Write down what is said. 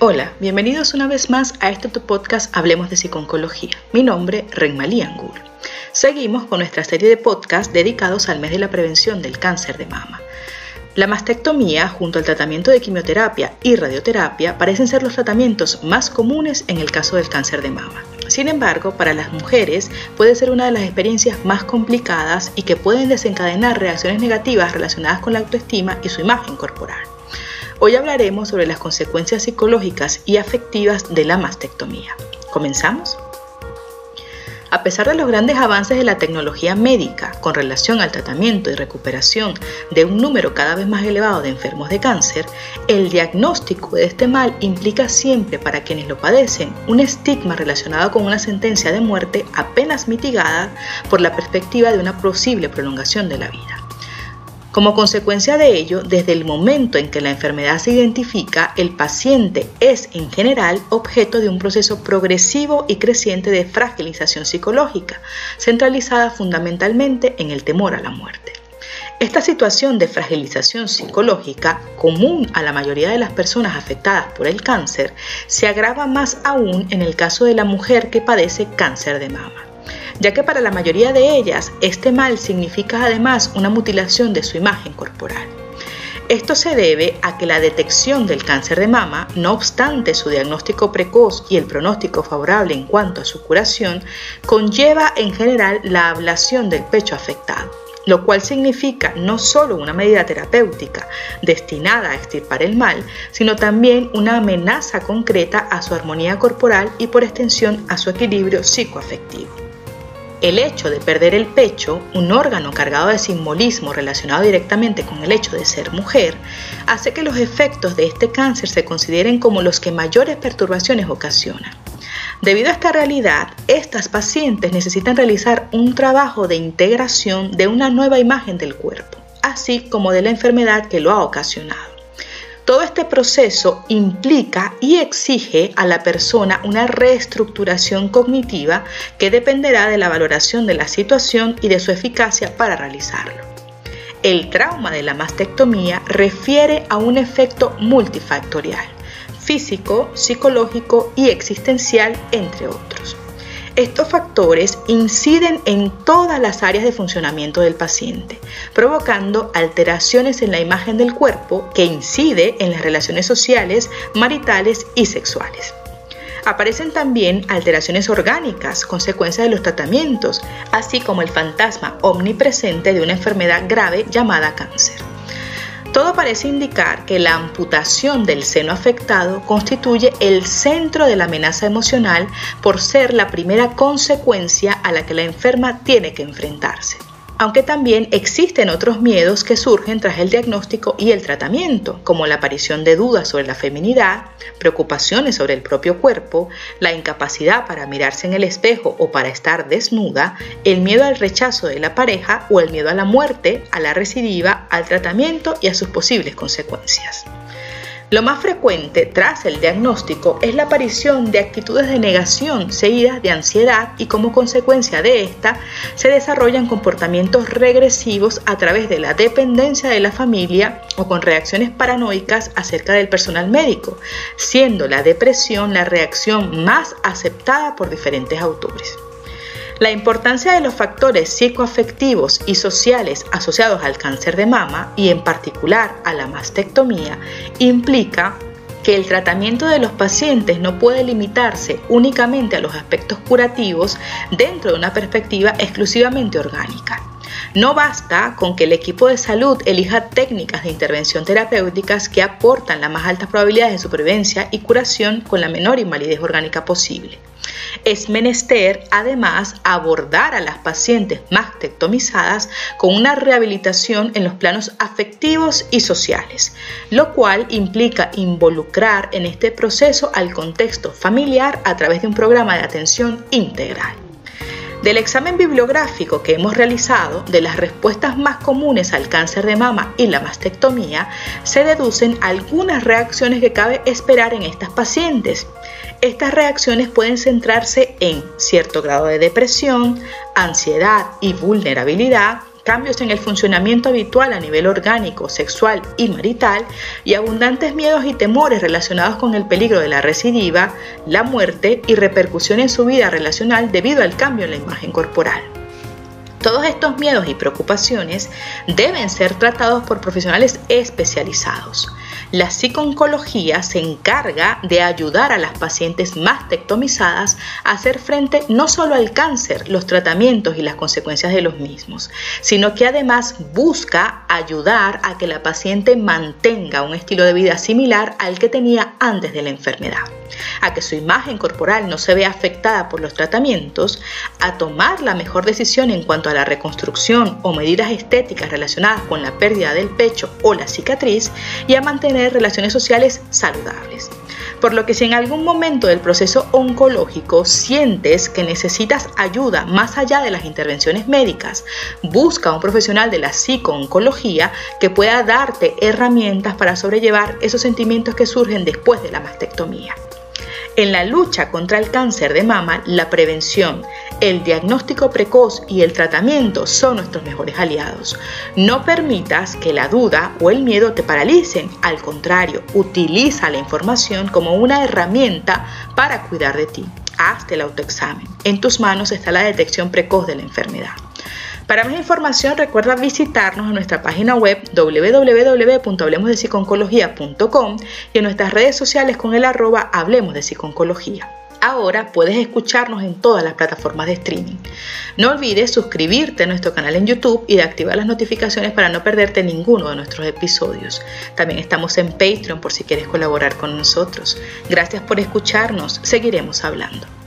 Hola, bienvenidos una vez más a este tu podcast Hablemos de Psiconcología. Mi nombre, Renmalí Angur. Seguimos con nuestra serie de podcasts dedicados al mes de la prevención del cáncer de mama. La mastectomía, junto al tratamiento de quimioterapia y radioterapia, parecen ser los tratamientos más comunes en el caso del cáncer de mama. Sin embargo, para las mujeres puede ser una de las experiencias más complicadas y que pueden desencadenar reacciones negativas relacionadas con la autoestima y su imagen corporal. Hoy hablaremos sobre las consecuencias psicológicas y afectivas de la mastectomía. ¿Comenzamos? A pesar de los grandes avances de la tecnología médica con relación al tratamiento y recuperación de un número cada vez más elevado de enfermos de cáncer, el diagnóstico de este mal implica siempre para quienes lo padecen un estigma relacionado con una sentencia de muerte apenas mitigada por la perspectiva de una posible prolongación de la vida. Como consecuencia de ello, desde el momento en que la enfermedad se identifica, el paciente es en general objeto de un proceso progresivo y creciente de fragilización psicológica, centralizada fundamentalmente en el temor a la muerte. Esta situación de fragilización psicológica, común a la mayoría de las personas afectadas por el cáncer, se agrava más aún en el caso de la mujer que padece cáncer de mama ya que para la mayoría de ellas este mal significa además una mutilación de su imagen corporal. Esto se debe a que la detección del cáncer de mama, no obstante su diagnóstico precoz y el pronóstico favorable en cuanto a su curación, conlleva en general la ablación del pecho afectado, lo cual significa no solo una medida terapéutica destinada a extirpar el mal, sino también una amenaza concreta a su armonía corporal y por extensión a su equilibrio psicoafectivo. El hecho de perder el pecho, un órgano cargado de simbolismo relacionado directamente con el hecho de ser mujer, hace que los efectos de este cáncer se consideren como los que mayores perturbaciones ocasionan. Debido a esta realidad, estas pacientes necesitan realizar un trabajo de integración de una nueva imagen del cuerpo, así como de la enfermedad que lo ha ocasionado. Todo este proceso implica y exige a la persona una reestructuración cognitiva que dependerá de la valoración de la situación y de su eficacia para realizarlo. El trauma de la mastectomía refiere a un efecto multifactorial, físico, psicológico y existencial, entre otros. Estos factores inciden en todas las áreas de funcionamiento del paciente, provocando alteraciones en la imagen del cuerpo que incide en las relaciones sociales, maritales y sexuales. Aparecen también alteraciones orgánicas, consecuencia de los tratamientos, así como el fantasma omnipresente de una enfermedad grave llamada cáncer. Todo parece indicar que la amputación del seno afectado constituye el centro de la amenaza emocional por ser la primera consecuencia a la que la enferma tiene que enfrentarse aunque también existen otros miedos que surgen tras el diagnóstico y el tratamiento, como la aparición de dudas sobre la feminidad, preocupaciones sobre el propio cuerpo, la incapacidad para mirarse en el espejo o para estar desnuda, el miedo al rechazo de la pareja o el miedo a la muerte, a la recidiva, al tratamiento y a sus posibles consecuencias. Lo más frecuente tras el diagnóstico es la aparición de actitudes de negación seguidas de ansiedad y como consecuencia de esta se desarrollan comportamientos regresivos a través de la dependencia de la familia o con reacciones paranoicas acerca del personal médico, siendo la depresión la reacción más aceptada por diferentes autores. La importancia de los factores psicoafectivos y sociales asociados al cáncer de mama y en particular a la mastectomía implica que el tratamiento de los pacientes no puede limitarse únicamente a los aspectos curativos dentro de una perspectiva exclusivamente orgánica. No basta con que el equipo de salud elija técnicas de intervención terapéuticas que aportan las más altas probabilidades de supervivencia y curación con la menor invalidez orgánica posible. Es menester, además, abordar a las pacientes mastectomizadas con una rehabilitación en los planos afectivos y sociales, lo cual implica involucrar en este proceso al contexto familiar a través de un programa de atención integral. Del examen bibliográfico que hemos realizado de las respuestas más comunes al cáncer de mama y la mastectomía, se deducen algunas reacciones que cabe esperar en estas pacientes. Estas reacciones pueden centrarse en cierto grado de depresión, ansiedad y vulnerabilidad, cambios en el funcionamiento habitual a nivel orgánico, sexual y marital, y abundantes miedos y temores relacionados con el peligro de la recidiva, la muerte y repercusión en su vida relacional debido al cambio en la imagen corporal. Todos estos miedos y preocupaciones deben ser tratados por profesionales especializados. La psiconcología se encarga de ayudar a las pacientes mastectomizadas a hacer frente no solo al cáncer, los tratamientos y las consecuencias de los mismos, sino que además busca ayudar a que la paciente mantenga un estilo de vida similar al que tenía antes de la enfermedad a que su imagen corporal no se vea afectada por los tratamientos, a tomar la mejor decisión en cuanto a la reconstrucción o medidas estéticas relacionadas con la pérdida del pecho o la cicatriz y a mantener relaciones sociales saludables. Por lo que si en algún momento del proceso oncológico sientes que necesitas ayuda más allá de las intervenciones médicas, busca a un profesional de la psicooncología que pueda darte herramientas para sobrellevar esos sentimientos que surgen después de la mastectomía. En la lucha contra el cáncer de mama, la prevención, el diagnóstico precoz y el tratamiento son nuestros mejores aliados. No permitas que la duda o el miedo te paralicen. Al contrario, utiliza la información como una herramienta para cuidar de ti. Hazte el autoexamen. En tus manos está la detección precoz de la enfermedad. Para más información recuerda visitarnos en nuestra página web www.hablemosdepsiconcología.com y en nuestras redes sociales con el arroba Hablemos de Psiconcología. Ahora puedes escucharnos en todas las plataformas de streaming. No olvides suscribirte a nuestro canal en YouTube y de activar las notificaciones para no perderte ninguno de nuestros episodios. También estamos en Patreon por si quieres colaborar con nosotros. Gracias por escucharnos. Seguiremos hablando.